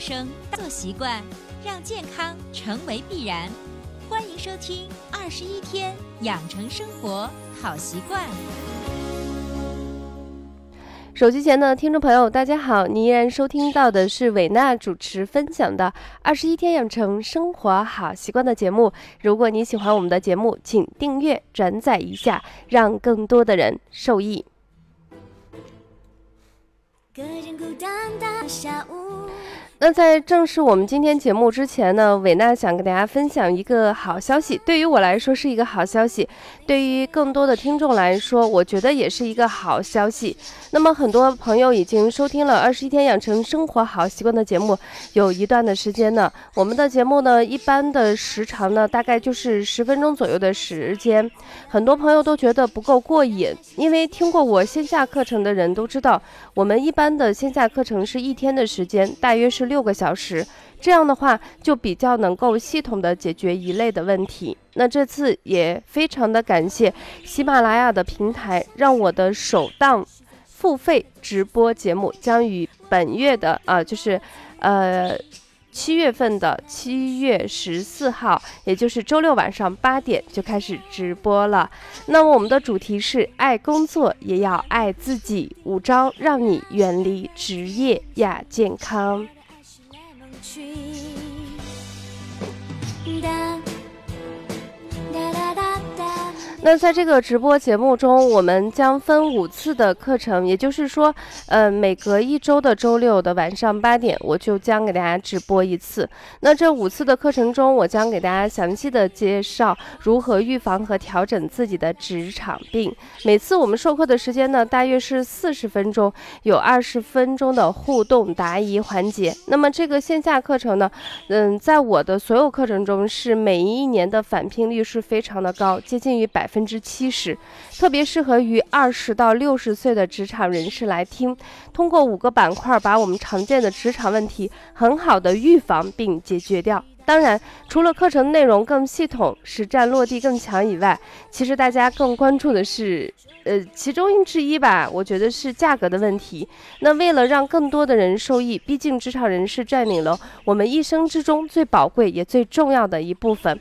生做习惯，让健康成为必然。欢迎收听《二十一天养成生活好习惯》。手机前的听众朋友，大家好！您依然收听到的是伟娜主持分享的《二十一天养成生活好习惯》的节目。如果你喜欢我们的节目，请订阅、转载一下，让更多的人受益。个人孤单的下午。那在正式我们今天节目之前呢，伟娜想跟大家分享一个好消息。对于我来说是一个好消息，对于更多的听众来说，我觉得也是一个好消息。那么很多朋友已经收听了《二十一天养成生活好习惯》的节目有一段的时间呢。我们的节目呢，一般的时长呢，大概就是十分钟左右的时间。很多朋友都觉得不够过瘾，因为听过我线下课程的人都知道，我们一般的线下课程是一天的时间，大约是。六个小时，这样的话就比较能够系统的解决一类的问题。那这次也非常的感谢喜马拉雅的平台，让我的首档付费直播节目将于本月的啊，就是呃七月份的七月十四号，也就是周六晚上八点就开始直播了。那么我们的主题是爱工作也要爱自己，五招让你远离职业亚健康。去。的那在这个直播节目中，我们将分五次的课程，也就是说，呃，每隔一周的周六的晚上八点，我就将给大家直播一次。那这五次的课程中，我将给大家详细的介绍如何预防和调整自己的职场病。每次我们授课的时间呢，大约是四十分钟，有二十分钟的互动答疑环节。那么这个线下课程呢，嗯，在我的所有课程中，是每一年的返聘率是非常的高，接近于百。分之七十，特别适合于二十到六十岁的职场人士来听。通过五个板块，把我们常见的职场问题很好的预防并解决掉。当然，除了课程内容更系统、实战落地更强以外，其实大家更关注的是，呃，其中之一吧，我觉得是价格的问题。那为了让更多的人受益，毕竟职场人士占领了我们一生之中最宝贵也最重要的一部分。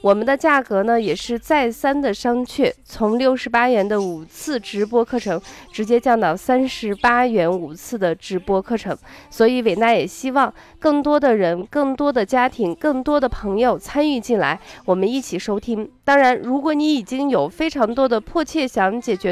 我们的价格呢，也是再三的商榷，从六十八元的五次直播课程，直接降到三十八元五次的直播课程。所以伟娜也希望更多的人、更多的家庭、更多的朋友参与进来，我们一起收听。当然，如果你已经有非常多的迫切想解决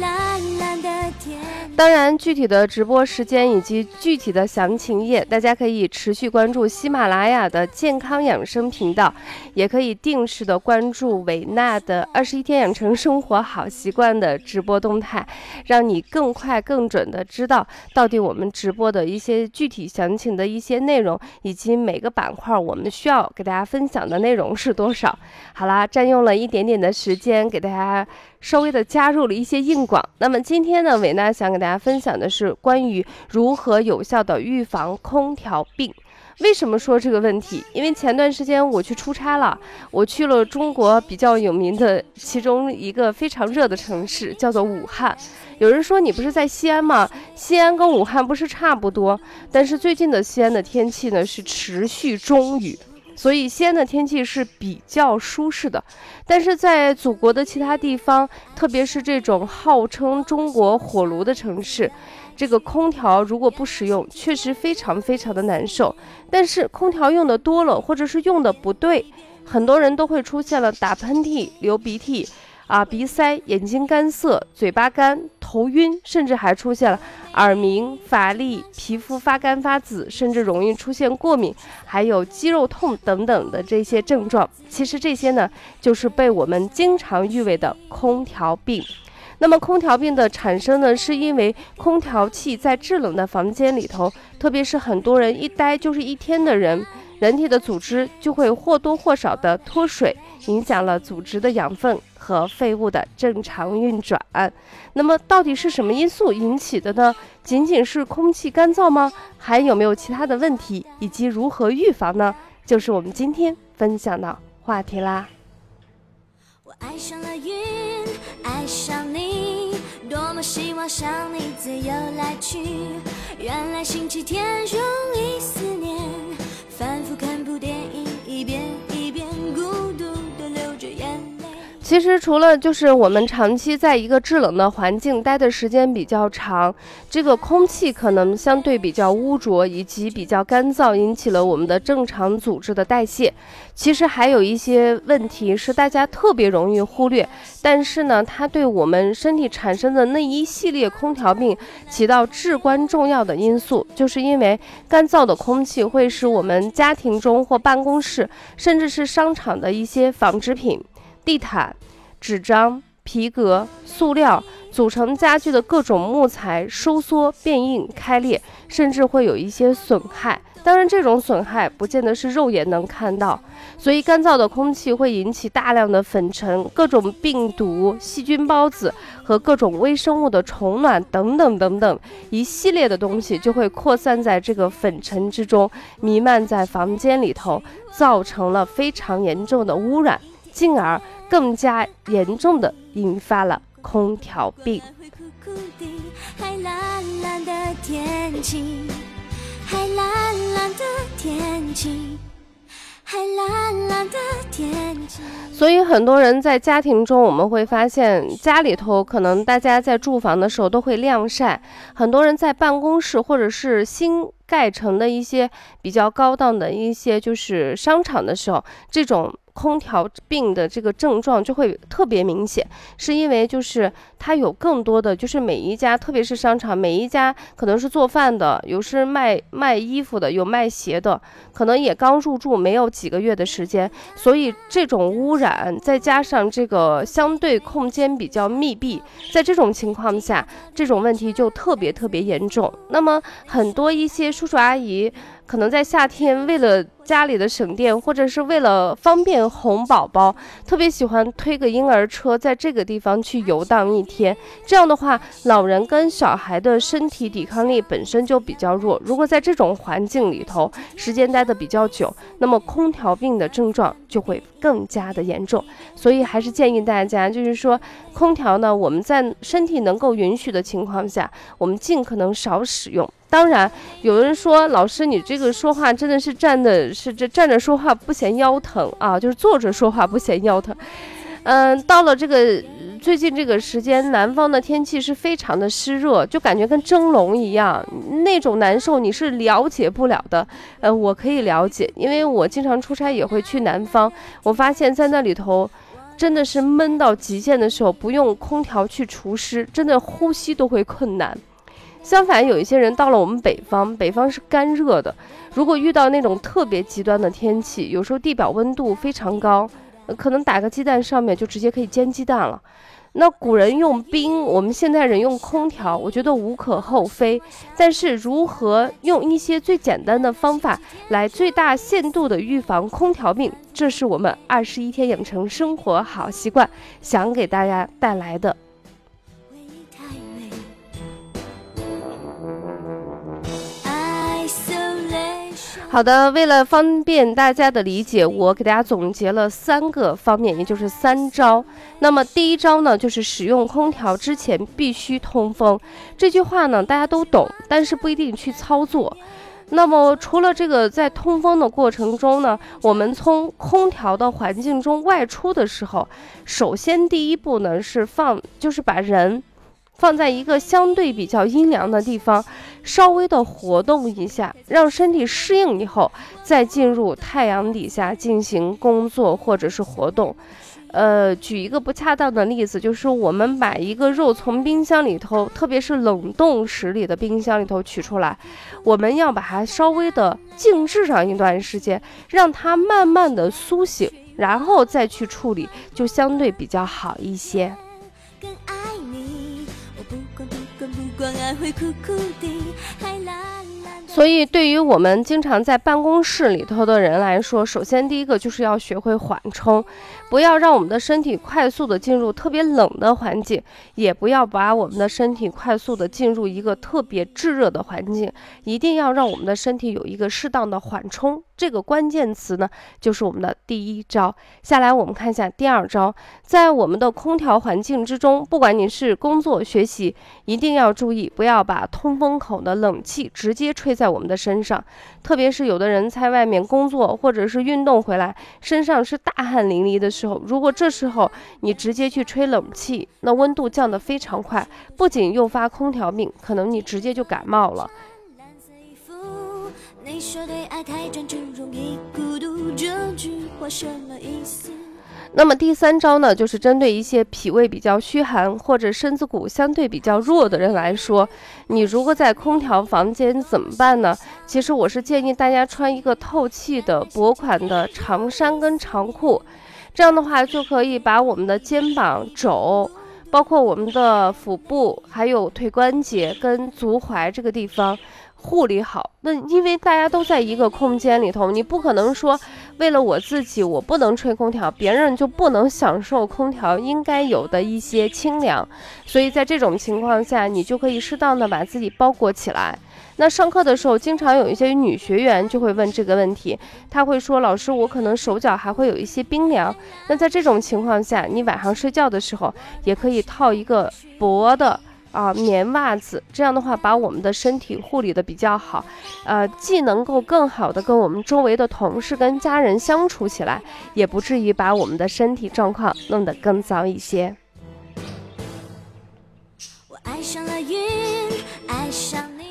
蓝蓝的天当然，具体的直播时间以及具体的详情页，大家可以持续关注喜马拉雅的健康养生频道，也可以定时的关注维纳的二十一天养成生活好习惯的直播动态，让你更快更准的知道到底我们直播的一些具体详情的一些内容，以及每个板块我们需要给大家分享的内容是多少。好啦，占用了一点点的时间，给大家。稍微的加入了一些硬广。那么今天呢，伟娜想给大家分享的是关于如何有效的预防空调病。为什么说这个问题？因为前段时间我去出差了，我去了中国比较有名的其中一个非常热的城市，叫做武汉。有人说你不是在西安吗？西安跟武汉不是差不多？但是最近的西安的天气呢是持续中雨。所以西安的天气是比较舒适的，但是在祖国的其他地方，特别是这种号称中国火炉的城市，这个空调如果不使用，确实非常非常的难受。但是空调用的多了，或者是用的不对，很多人都会出现了打喷嚏、流鼻涕。啊，鼻塞、眼睛干涩、嘴巴干、头晕，甚至还出现了耳鸣、乏力、皮肤发干发紫，甚至容易出现过敏，还有肌肉痛等等的这些症状。其实这些呢，就是被我们经常誉为的空调病。那么空调病的产生呢，是因为空调器在制冷的房间里头，特别是很多人一待就是一天的人。人体的组织就会或多或少的脱水，影响了组织的养分和废物的正常运转。那么，到底是什么因素引起的呢？仅仅是空气干燥吗？还有没有其他的问题？以及如何预防呢？就是我们今天分享的话题啦。我爱上了云，爱上你，多么希望像你自由来去。原来星期天容易思念，反复看部电影，其实除了就是我们长期在一个制冷的环境待的时间比较长，这个空气可能相对比较污浊以及比较干燥，引起了我们的正常组织的代谢。其实还有一些问题是大家特别容易忽略，但是呢，它对我们身体产生的那一系列空调病起到至关重要的因素，就是因为干燥的空气会使我们家庭中或办公室，甚至是商场的一些纺织品。地毯、纸张、皮革、塑料组成家具的各种木材收缩、变硬、开裂，甚至会有一些损害。当然，这种损害不见得是肉眼能看到。所以，干燥的空气会引起大量的粉尘、各种病毒、细菌孢子和各种微生物的虫卵等等等等一系列的东西就会扩散在这个粉尘之中，弥漫在房间里头，造成了非常严重的污染。进而更加严重的引发了空调病。海蓝蓝的天气，海蓝蓝的天气，海蓝蓝的天气。所以很多人在家庭中，我们会发现家里头可能大家在住房的时候都会晾晒，很多人在办公室或者是新盖成的一些比较高档的一些就是商场的时候，这种。空调病的这个症状就会特别明显，是因为就是它有更多的，就是每一家，特别是商场，每一家可能是做饭的，有是卖卖衣服的，有卖鞋的，可能也刚入住没有几个月的时间，所以这种污染再加上这个相对空间比较密闭，在这种情况下，这种问题就特别特别严重。那么很多一些叔叔阿姨。可能在夏天，为了家里的省电，或者是为了方便哄宝宝，特别喜欢推个婴儿车，在这个地方去游荡一天。这样的话，老人跟小孩的身体抵抗力本身就比较弱。如果在这种环境里头时间待的比较久，那么空调病的症状就会更加的严重。所以还是建议大家，就是说，空调呢，我们在身体能够允许的情况下，我们尽可能少使用。当然，有人说老师，你这个说话真的是站的是这站着说话不嫌腰疼啊，就是坐着说话不嫌腰疼。嗯，到了这个最近这个时间，南方的天气是非常的湿热，就感觉跟蒸笼一样，那种难受你是了解不了的。呃，我可以了解，因为我经常出差也会去南方，我发现在那里头真的是闷到极限的时候，不用空调去除湿，真的呼吸都会困难。相反，有一些人到了我们北方，北方是干热的。如果遇到那种特别极端的天气，有时候地表温度非常高，可能打个鸡蛋上面就直接可以煎鸡蛋了。那古人用冰，我们现代人用空调，我觉得无可厚非。但是如何用一些最简单的方法来最大限度的预防空调病，这是我们二十一天养成生活好习惯想给大家带来的。好的，为了方便大家的理解，我给大家总结了三个方面，也就是三招。那么第一招呢，就是使用空调之前必须通风。这句话呢，大家都懂，但是不一定去操作。那么除了这个，在通风的过程中呢，我们从空调的环境中外出的时候，首先第一步呢是放，就是把人。放在一个相对比较阴凉的地方，稍微的活动一下，让身体适应以后，再进入太阳底下进行工作或者是活动。呃，举一个不恰当的例子，就是我们把一个肉从冰箱里头，特别是冷冻室里的冰箱里头取出来，我们要把它稍微的静置上一段时间，让它慢慢的苏醒，然后再去处理，就相对比较好一些。所以，对于我们经常在办公室里头的人来说，首先第一个就是要学会缓冲，不要让我们的身体快速的进入特别冷的环境，也不要把我们的身体快速的进入一个特别炙热的环境，一定要让我们的身体有一个适当的缓冲。这个关键词呢，就是我们的第一招。下来我们看一下第二招，在我们的空调环境之中，不管你是工作学习，一定要注意，不要把通风口的冷气直接吹在我们的身上。特别是有的人在外面工作或者是运动回来，身上是大汗淋漓的时候，如果这时候你直接去吹冷气，那温度降得非常快，不仅诱发空调病，可能你直接就感冒了。你说对太专注，容易孤独，这句话什么意思？那么第三招呢，就是针对一些脾胃比较虚寒或者身子骨相对比较弱的人来说，你如果在空调房间怎么办呢？其实我是建议大家穿一个透气的薄款的长衫跟长裤，这样的话就可以把我们的肩膀、肘，包括我们的腹部，还有腿关节跟足踝这个地方。护理好，那因为大家都在一个空间里头，你不可能说为了我自己我不能吹空调，别人就不能享受空调应该有的一些清凉。所以在这种情况下，你就可以适当的把自己包裹起来。那上课的时候，经常有一些女学员就会问这个问题，她会说：“老师，我可能手脚还会有一些冰凉。”那在这种情况下，你晚上睡觉的时候也可以套一个薄的。啊，棉袜子，这样的话把我们的身体护理的比较好，呃，既能够更好的跟我们周围的同事跟家人相处起来，也不至于把我们的身体状况弄得更糟一些。我爱上了云，爱上你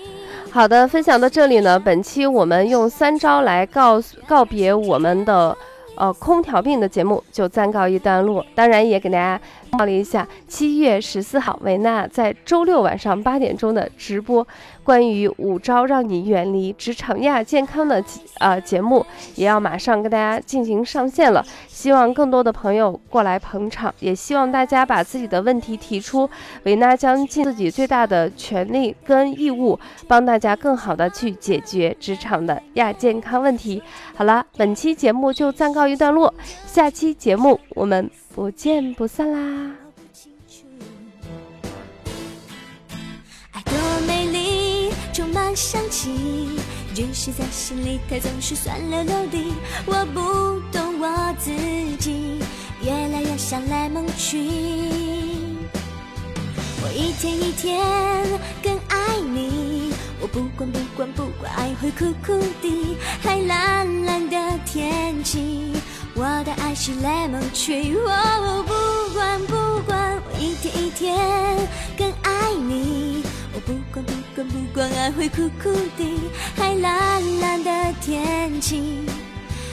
好的，分享到这里呢，本期我们用三招来告告别我们的。呃，空调病的节目就暂告一段落。当然，也给大家报了一下，七月十四号维纳在周六晚上八点钟的直播。关于五招让你远离职场亚健康的呃节目，也要马上跟大家进行上线了。希望更多的朋友过来捧场，也希望大家把自己的问题提出，维娜将尽自己最大的权利跟义务，帮大家更好的去解决职场的亚健康问题。好了，本期节目就暂告一段落，下期节目我们不见不散啦。想起，只是在心里，它总是酸溜溜的。我不懂我自己，越来越像 lemon tree。我一天一天更爱你，我不管不管不管，爱会苦苦的，海蓝蓝的天气，我的爱是 lemon tree。我不管不不管，爱会苦苦的，海蓝蓝的天气，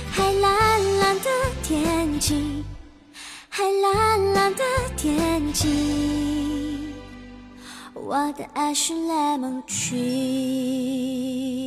海蓝蓝的天气，海蓝蓝的天气，我的爱是 lemon tree。